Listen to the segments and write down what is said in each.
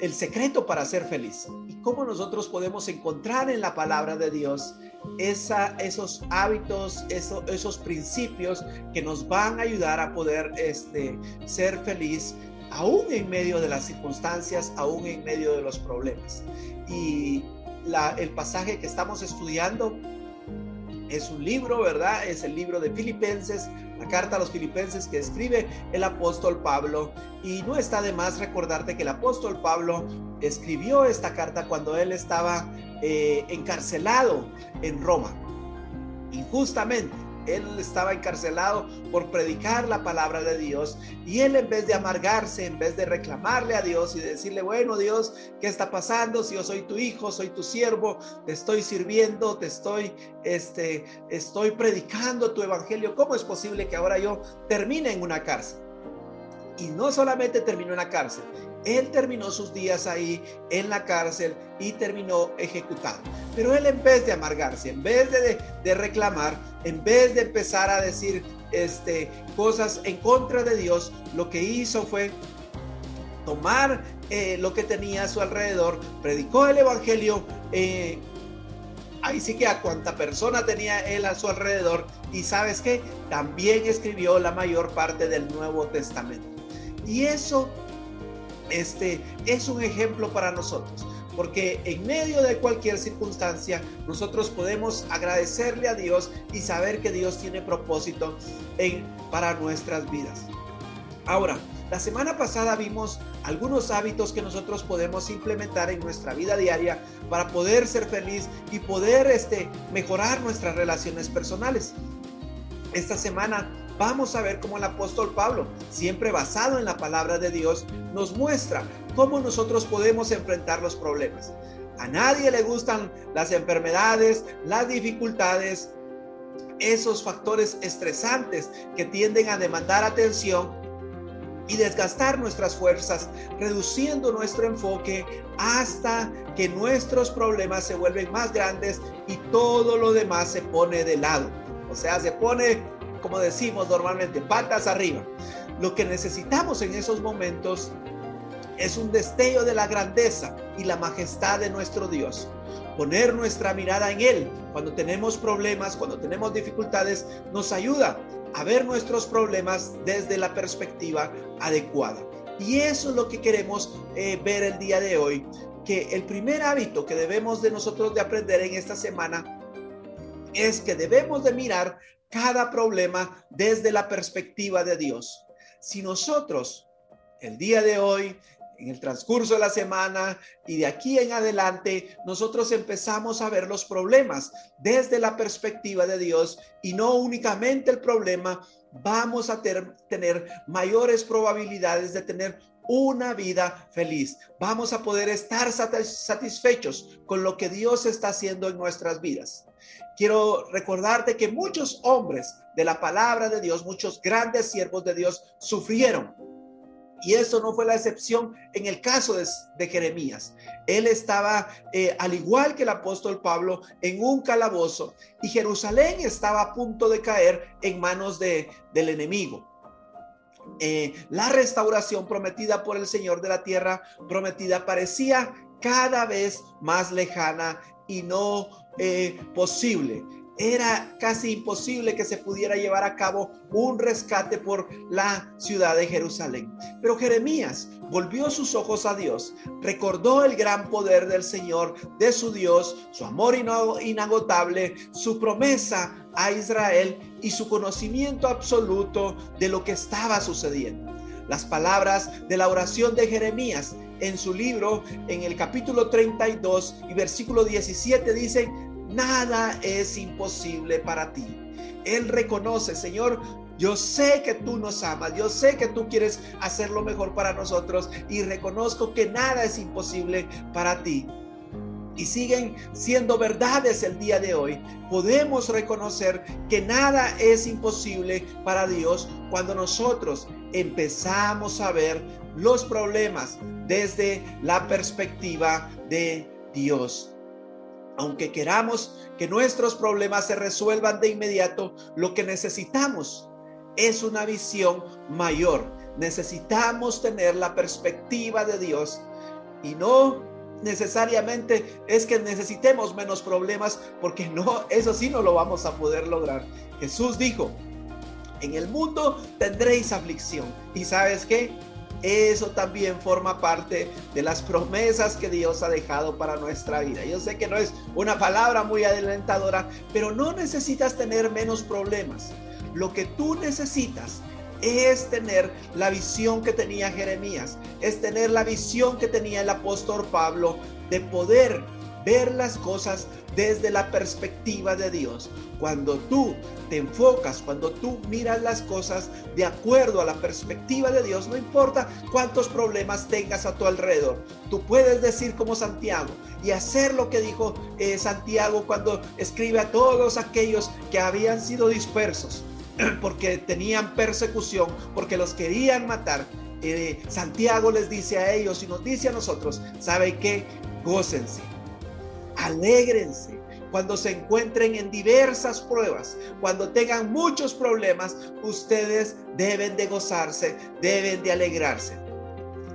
El secreto para ser feliz y cómo nosotros podemos encontrar en la palabra de Dios esa, esos hábitos, esos principios que nos van a ayudar a poder este, ser feliz aún en medio de las circunstancias, aún en medio de los problemas. Y el pasaje que estamos estudiando es un libro, ¿verdad? Es el libro de Filipenses, la carta a los Filipenses que escribe el apóstol Pablo. Y no está de más recordarte que el apóstol Pablo escribió esta carta cuando él estaba eh, encarcelado en Roma, injustamente. Él estaba encarcelado por predicar la palabra de Dios y él en vez de amargarse, en vez de reclamarle a Dios y decirle, bueno Dios, ¿qué está pasando? Si yo soy tu hijo, soy tu siervo, te estoy sirviendo, te estoy, este, estoy predicando tu evangelio, ¿cómo es posible que ahora yo termine en una cárcel? Y no solamente terminó en la cárcel, él terminó sus días ahí en la cárcel y terminó ejecutado. Pero él en vez de amargarse, en vez de, reclamar, en vez de empezar a decir este, cosas en contra de Dios, lo que hizo fue tomar eh, lo que tenía a su alrededor, predicó el Evangelio. Eh, ahí sí que a cuánta persona tenía él a su alrededor y sabes que también escribió la mayor parte del Nuevo Testamento. Y eso este es un ejemplo para nosotros, porque en medio de cualquier circunstancia nosotros podemos agradecerle a Dios y saber que Dios tiene propósito en, para nuestras vidas. Ahora, la semana pasada vimos algunos hábitos que nosotros podemos implementar en nuestra vida diaria para poder ser feliz y poder este, mejorar nuestras relaciones personales. Esta semana vamos a ver cómo el apóstol Pablo, siempre basado en la palabra de Dios, nos muestra cómo nosotros podemos enfrentar los problemas. A nadie le gustan las enfermedades, las dificultades, esos factores estresantes que tienden a demandar atención y desgastar nuestras fuerzas, reduciendo nuestro enfoque hasta que nuestros problemas se vuelven más grandes y todo lo demás se pone de lado. O sea, se pone como decimos normalmente, patas arriba. Lo que necesitamos en esos momentos es un destello de la grandeza y la majestad de nuestro Dios. Poner nuestra mirada en Él cuando tenemos problemas, cuando tenemos dificultades, nos ayuda a ver nuestros problemas desde la perspectiva adecuada. Y eso es lo que queremos eh, ver el día de hoy, que el primer hábito que debemos de nosotros de aprender en esta semana es que debemos de mirar cada problema desde la perspectiva de Dios. Si nosotros el día de hoy, en el transcurso de la semana y de aquí en adelante, nosotros empezamos a ver los problemas desde la perspectiva de Dios y no únicamente el problema, vamos a tener mayores probabilidades de tener una vida feliz. Vamos a poder estar satisfechos con lo que Dios está haciendo en nuestras vidas quiero recordarte que muchos hombres de la palabra de Dios, muchos grandes siervos de Dios sufrieron. Y eso no fue la excepción en el caso de, Jeremías. Él estaba, eh, al igual que el apóstol Pablo, en un calabozo y Jerusalén estaba a punto de caer en manos de, del enemigo. Eh, la restauración prometida por el Señor de la tierra prometida parecía cada vez más lejana y no eh, posible. Era casi imposible que se pudiera llevar a cabo un rescate por la ciudad de Jerusalén. Pero Jeremías volvió sus ojos a Dios, recordó el gran poder del Señor, de su Dios, su amor inagotable, su promesa a Israel y su conocimiento absoluto de lo que estaba sucediendo. Las palabras de la oración de Jeremías en su libro, en el capítulo 32 y versículo 17, dice, nada es imposible para ti. Él reconoce, Señor, yo sé que tú nos amas, yo sé que tú quieres hacer lo mejor para nosotros y reconozco que nada es imposible para ti. Y siguen siendo verdades el día de hoy. Podemos reconocer que nada es imposible para Dios cuando nosotros empezamos a ver los problemas desde la perspectiva de Dios. Aunque queramos que nuestros problemas se resuelvan de inmediato, lo que necesitamos es una visión mayor. Necesitamos tener la perspectiva de Dios y no necesariamente es que necesitemos menos problemas, porque no, eso sí no lo vamos a poder lograr. Jesús dijo, en el mundo tendréis aflicción. ¿Y sabes qué? Eso también forma parte de las promesas que Dios ha dejado para nuestra vida. Yo sé que no es una palabra muy adelantadora, pero no necesitas tener menos problemas. Lo que tú necesitas es tener la visión que tenía Jeremías, es tener la visión que tenía el apóstol Pablo de poder ver las cosas desde la perspectiva de Dios. Cuando tú te enfocas, cuando tú miras las cosas de acuerdo a la perspectiva de Dios, no importa cuántos problemas tengas a tu alrededor, tú puedes decir como Santiago y hacer lo que dijo eh, Santiago cuando escribe a todos aquellos que habían sido dispersos porque tenían persecución, porque los querían matar. Eh, Santiago les dice a ellos y nos dice a nosotros, ¿sabe qué? Gócense, alégrense cuando se encuentren en diversas pruebas, cuando tengan muchos problemas, ustedes deben de gozarse, deben de alegrarse.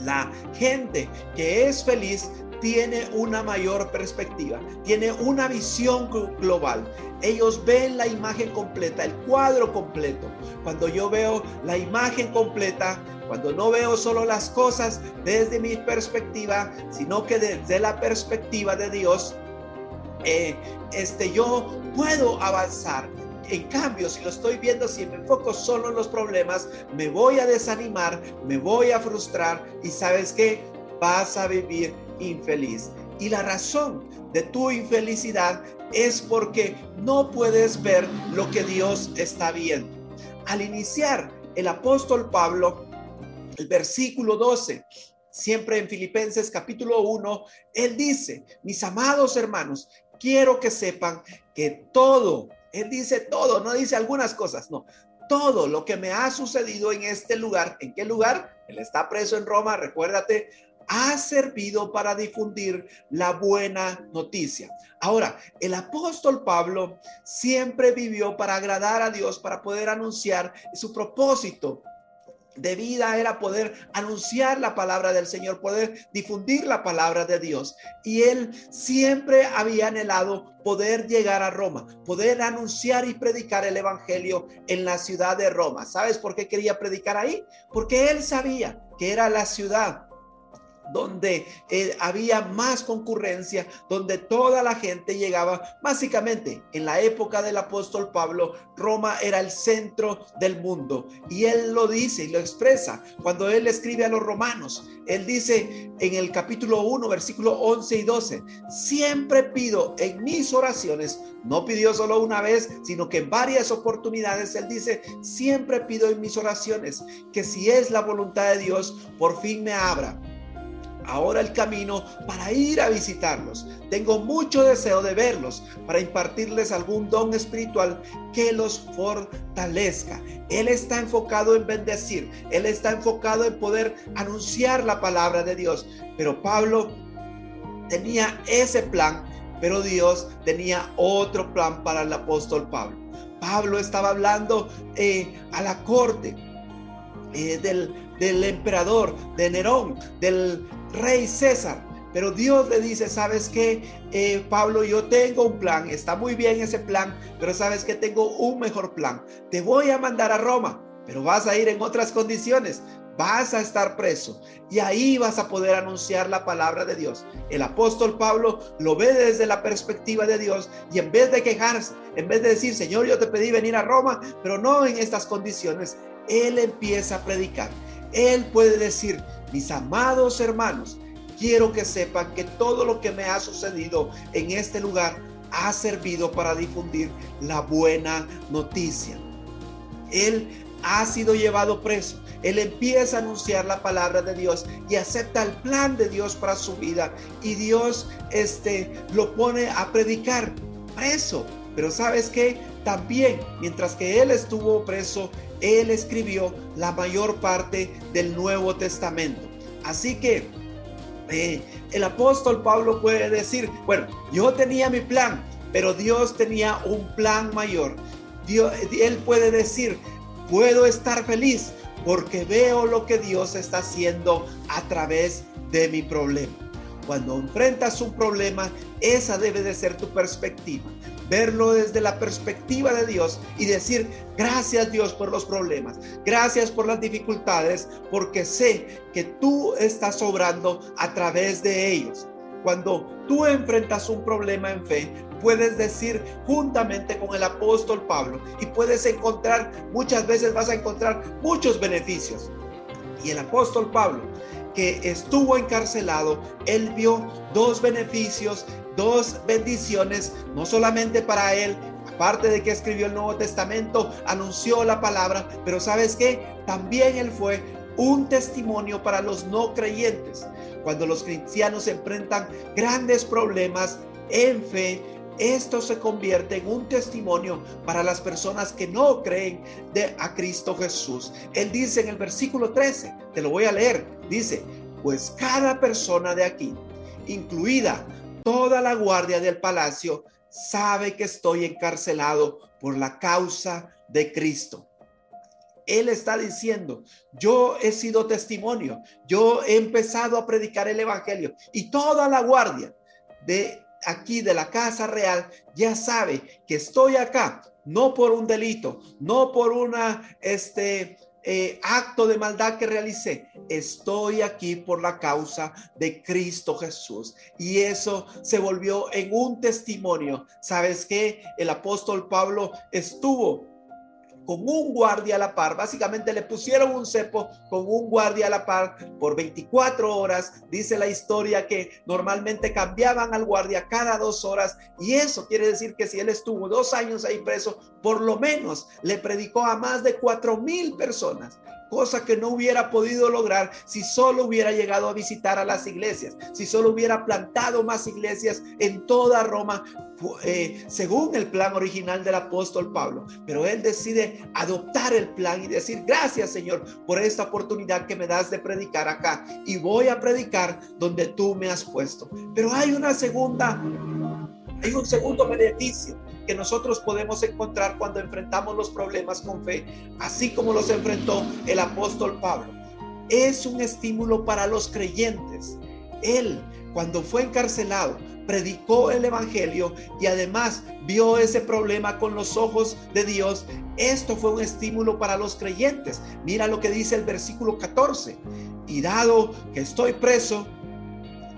La gente que es feliz tiene una mayor perspectiva, tiene una visión global. Ellos ven la imagen completa, el cuadro completo. Cuando yo veo la imagen completa, cuando no veo solo las cosas desde mi perspectiva, sino que desde la perspectiva de Dios, eh, este, yo puedo avanzar. En cambio, si lo estoy viendo, si me enfoco solo en los problemas, me voy a desanimar, me voy a frustrar y sabes qué, vas a vivir infeliz. Y la razón de tu infelicidad es porque no puedes ver lo que Dios está viendo. Al iniciar el apóstol Pablo, el versículo 12, siempre en Filipenses capítulo 1, él dice, mis amados hermanos, quiero que sepan que todo, él dice todo, no dice algunas cosas, no, todo lo que me ha sucedido en este lugar, ¿en qué lugar? Él está preso en Roma, recuérdate, ha servido para difundir la buena noticia. Ahora, el apóstol Pablo siempre vivió para agradar a Dios, para poder anunciar su propósito de vida era poder anunciar la palabra del Señor, poder difundir la palabra de Dios. Y él siempre había anhelado poder llegar a Roma, poder anunciar y predicar el Evangelio en la ciudad de Roma. ¿Sabes por qué quería predicar ahí? Porque él sabía que era la ciudad donde eh, había más concurrencia, donde toda la gente llegaba. Básicamente, en la época del apóstol Pablo, Roma era el centro del mundo. Y él lo dice y lo expresa cuando él escribe a los romanos. Él dice en el capítulo 1, versículo 11 y 12, siempre pido en mis oraciones, no pidió solo una vez, sino que en varias oportunidades, él dice, siempre pido en mis oraciones que si es la voluntad de Dios, por fin me abra ahora el camino para ir a visitarlos. Tengo mucho deseo de verlos, para impartirles algún don espiritual que los fortalezca. Él está enfocado en bendecir, Él está enfocado en poder anunciar la palabra de Dios. Pero Pablo tenía ese plan, pero Dios tenía otro plan para el apóstol Pablo. Pablo estaba hablando eh, a la corte eh, del, del emperador, de Nerón, del rey César. Pero Dios le dice, ¿sabes qué? Eh, Pablo, yo tengo un plan, está muy bien ese plan, pero sabes que tengo un mejor plan. Te voy a mandar a Roma, pero vas a ir en otras condiciones. Vas a estar preso y ahí vas a poder anunciar la palabra de Dios. El apóstol Pablo lo ve desde la perspectiva de Dios y en vez de quejarse, en vez de decir, Señor, yo te pedí venir a Roma, pero no en estas condiciones, él empieza a predicar. Él puede decir, mis amados hermanos, quiero que sepan que todo lo que me ha sucedido en este lugar ha servido para difundir la buena noticia. Él ha sido llevado preso. Él empieza a anunciar la palabra de Dios y acepta el plan de Dios para su vida. Y Dios este, lo pone a predicar preso. Pero sabes que también, mientras que él estuvo preso, él escribió la mayor parte del Nuevo Testamento. Así que Eh, el apóstol Pablo puede decir, bueno, yo tenía mi plan, pero Dios tenía un plan mayor. Dios, él puede decir, puedo estar feliz porque veo lo que Dios está haciendo a través de mi problema. Cuando enfrentas un problema, esa debe de ser tu perspectiva. Verlo desde la perspectiva de Dios y decir, gracias Dios por los problemas, gracias por las dificultades, porque sé que tú estás obrando a través de ellos. Cuando tú enfrentas un problema en fe, puedes decir juntamente con el apóstol Pablo y puedes encontrar, muchas veces vas a encontrar muchos beneficios. Y el apóstol Pablo, que estuvo encarcelado, él vio dos beneficios, dos bendiciones, no solamente para él, aparte de que escribió el Nuevo Testamento, anunció la palabra, pero sabes qué, también él fue un testimonio para los no creyentes. Cuando los cristianos enfrentan grandes problemas en fe, esto se convierte en un testimonio para las personas que no creen de a Cristo Jesús. Él dice en el versículo 13, te lo voy a leer, dice, pues cada persona de aquí, incluida toda la guardia del palacio, sabe que estoy encarcelado por la causa de Cristo. Él está diciendo, yo he sido testimonio, yo he empezado a predicar el Evangelio y toda la guardia de aquí de la casa real ya sabe que estoy acá, no por un delito, no por una, este, eh, acto de maldad que realicé. Estoy aquí por la causa de Cristo Jesús. Y eso se volvió en un testimonio. ¿Sabes qué? El apóstol Pablo estuvo con un guardia a la par. Básicamente le pusieron un cepo con un guardia a la par por 24 horas. Dice la historia que normalmente cambiaban al guardia cada dos horas. Y eso quiere decir que si él estuvo dos años ahí preso, por lo menos le predicó a más de cuatro mil personas cosa que no hubiera podido lograr si solo hubiera llegado a visitar a las iglesias, si solo hubiera plantado más iglesias en toda Roma, eh, según el plan original del apóstol Pablo. Pero él decide adoptar el plan y decir, gracias Señor por esta oportunidad que me das de predicar acá. Y voy a predicar donde tú me has puesto. Pero hay una segunda, hay un segundo beneficio que nosotros podemos encontrar cuando enfrentamos los problemas con fe, así como los enfrentó el apóstol Pablo. Es un estímulo para los creyentes. Él, cuando fue encarcelado, predicó el Evangelio y además vio ese problema con los ojos de Dios. Esto fue un estímulo para los creyentes. Mira lo que dice el versículo 14. Y dado que estoy preso,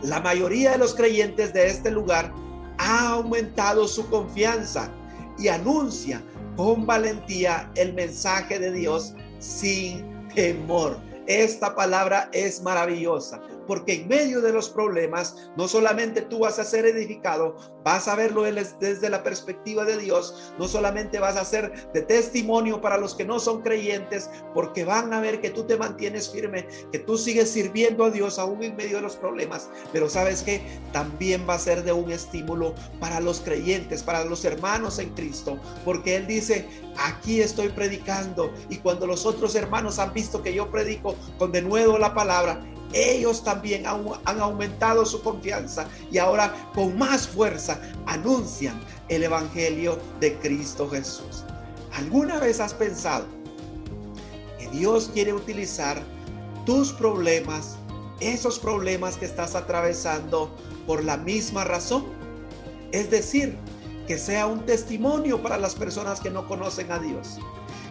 la mayoría de los creyentes de este lugar ha aumentado su confianza y anuncia con valentía el mensaje de Dios sin temor. Esta palabra es maravillosa porque en medio de los problemas no solamente tú vas a ser edificado, vas a verlo desde la perspectiva de Dios, no solamente vas a ser de testimonio para los que no son creyentes, porque van a ver que tú te mantienes firme, que tú sigues sirviendo a Dios aún en medio de los problemas, pero sabes que también va a ser de un estímulo para los creyentes, para los hermanos en Cristo, porque Él dice, aquí estoy predicando y cuando los otros hermanos han visto que yo predico con de nuevo la palabra, ellos también han, aumentado su confianza y ahora con más fuerza anuncian el Evangelio de Cristo Jesús. ¿Alguna vez has pensado que Dios quiere utilizar tus problemas, esos problemas que estás atravesando por la misma razón? Es decir, que sea un testimonio para las personas que no conocen a Dios,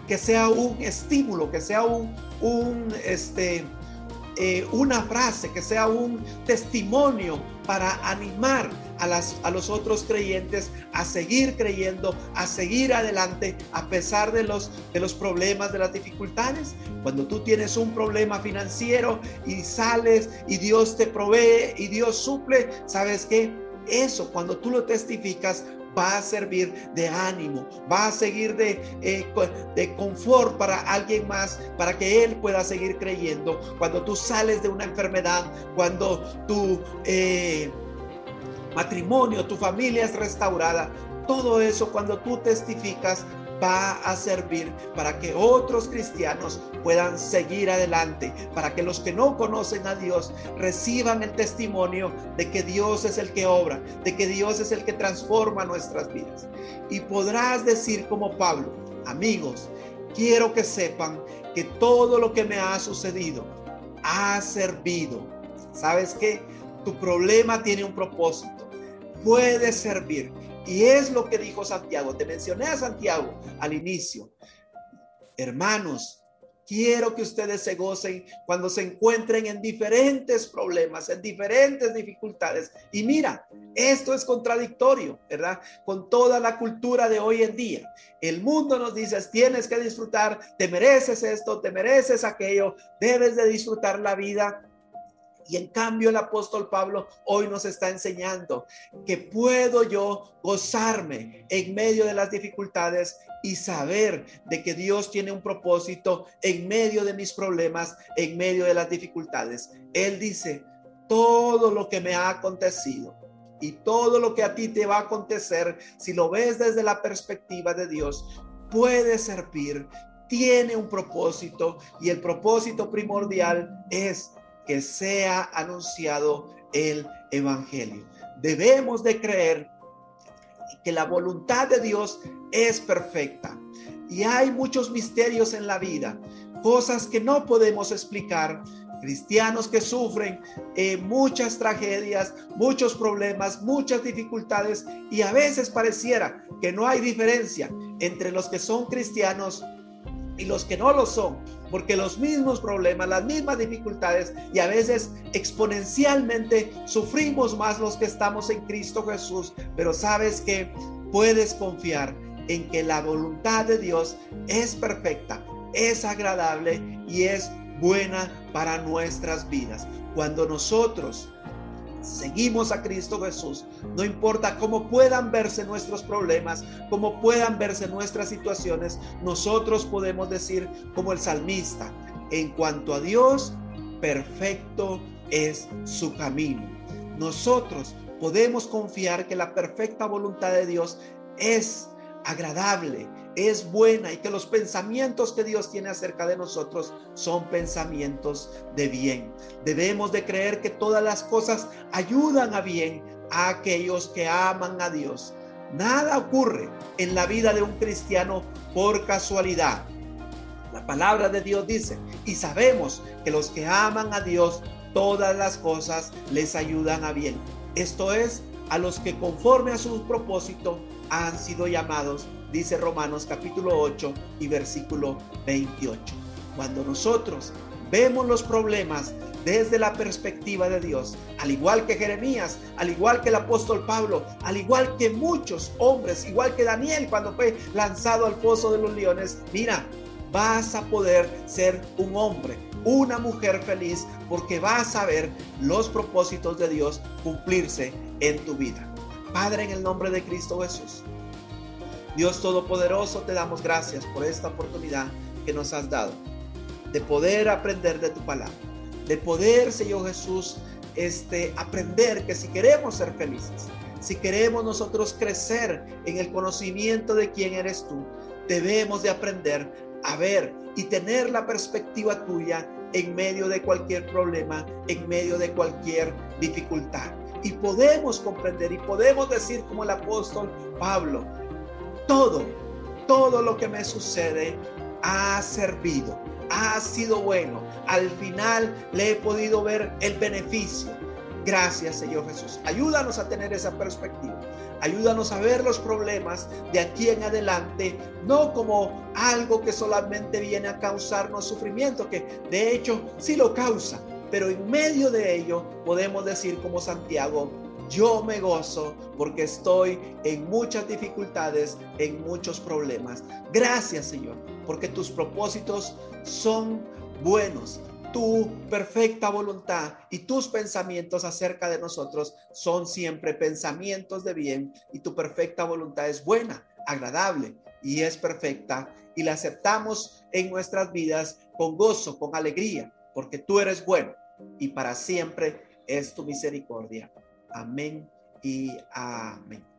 que sea un estímulo, que sea un, un este, eh, una frase, que sea un testimonio para animar a, las, a los otros creyentes a seguir creyendo, a seguir adelante a pesar de los, de los problemas, de las dificultades. Cuando tú tienes un problema financiero y sales y Dios te provee y Dios suple, ¿sabes qué? Eso, cuando tú lo testificas, va a servir de ánimo, va a seguir de, eh, de confort para alguien más, para que él pueda seguir creyendo. Cuando tú sales de una enfermedad, cuando tu eh, matrimonio, tu familia es restaurada, todo eso cuando tú testificas va a servir para que otros cristianos puedan seguir adelante, para que los que no conocen a Dios reciban el testimonio de que Dios es el que obra, de que Dios es el que transforma nuestras vidas. Y podrás decir como Pablo, amigos, quiero que sepan que todo lo que me ha sucedido ha servido. ¿Sabes qué? Tu problema tiene un propósito. Puede servir. Y es lo que dijo Santiago. Te mencioné a Santiago al inicio. Hermanos, quiero que ustedes se gocen cuando se encuentren en diferentes problemas, en diferentes dificultades. Y mira, esto es contradictorio, ¿verdad? Con toda la cultura de hoy en día. El mundo nos dice, tienes que disfrutar, te mereces esto, te mereces aquello, debes de disfrutar la vida. Y en cambio el apóstol Pablo hoy nos está enseñando que puedo yo gozarme en medio de las dificultades y saber de que Dios tiene un propósito en medio de mis problemas, en medio de las dificultades. Él dice, todo lo que me ha acontecido y todo lo que a ti te va a acontecer, si lo ves desde la perspectiva de Dios, puede servir, tiene un propósito y el propósito primordial es que sea anunciado el Evangelio. Debemos de creer que la voluntad de Dios es perfecta. Y hay muchos misterios en la vida, cosas que no podemos explicar. Cristianos que sufren eh, muchas tragedias, muchos problemas, muchas dificultades y a veces pareciera que no hay diferencia entre los que son cristianos y los que no lo son, porque los mismos problemas, las mismas dificultades y a veces exponencialmente sufrimos más los que estamos en Cristo Jesús, pero sabes que puedes confiar en que la voluntad de Dios es perfecta, es agradable y es buena para nuestras vidas. Cuando nosotros seguimos a Cristo Jesús, no importa cómo puedan verse nuestros problemas, cómo puedan verse nuestras situaciones, nosotros podemos decir como el salmista, en cuanto a Dios, perfecto es su camino. Nosotros podemos confiar que la perfecta voluntad de Dios es agradable, es buena y que los pensamientos que Dios tiene acerca de nosotros son pensamientos de bien. Debemos de creer que todas las cosas ayudan a bien a aquellos que aman a Dios. Nada ocurre en la vida de un cristiano por casualidad. La palabra de Dios dice, y sabemos que los que aman a Dios, todas las cosas les ayudan a bien. Esto es, a los que conforme a su propósito han sido llamados dice Romanos capítulo 8 y versículo 28. Cuando nosotros vemos los problemas desde la perspectiva de Dios, al igual que Jeremías, al igual que el apóstol Pablo, al igual que muchos hombres, igual que Daniel cuando fue lanzado al pozo de los leones, mira, vas a poder ser un hombre, una mujer feliz, porque vas a ver los propósitos de Dios cumplirse en tu vida. Padre, en el nombre de Cristo Jesús. Dios Todopoderoso, te damos gracias por esta oportunidad que nos has dado de poder aprender de tu palabra, de poder, Señor Jesús, este, aprender que si queremos ser felices, si queremos nosotros crecer en el conocimiento de quién eres tú, debemos de aprender a ver y tener la perspectiva tuya en medio de cualquier problema, en medio de cualquier dificultad. Y podemos comprender y podemos decir como el apóstol Pablo, todo, todo lo que me sucede ha servido, ha sido bueno. Al final le he podido ver el beneficio. Gracias, Señor Jesús. Ayúdanos a tener esa perspectiva. Ayúdanos a ver los problemas de aquí en adelante, no como algo que solamente viene a causarnos sufrimiento, que de hecho sí lo causa, pero en medio de ello podemos decir como Santiago, yo me gozo porque estoy en muchas dificultades, en muchos problemas. Gracias Señor, porque tus propósitos son buenos. Tu perfecta voluntad y tus pensamientos acerca de nosotros son siempre pensamientos de bien y tu perfecta voluntad es buena, agradable y es perfecta y la aceptamos en nuestras vidas con gozo, con alegría, porque tú eres bueno y para siempre es tu misericordia. Amén y amén.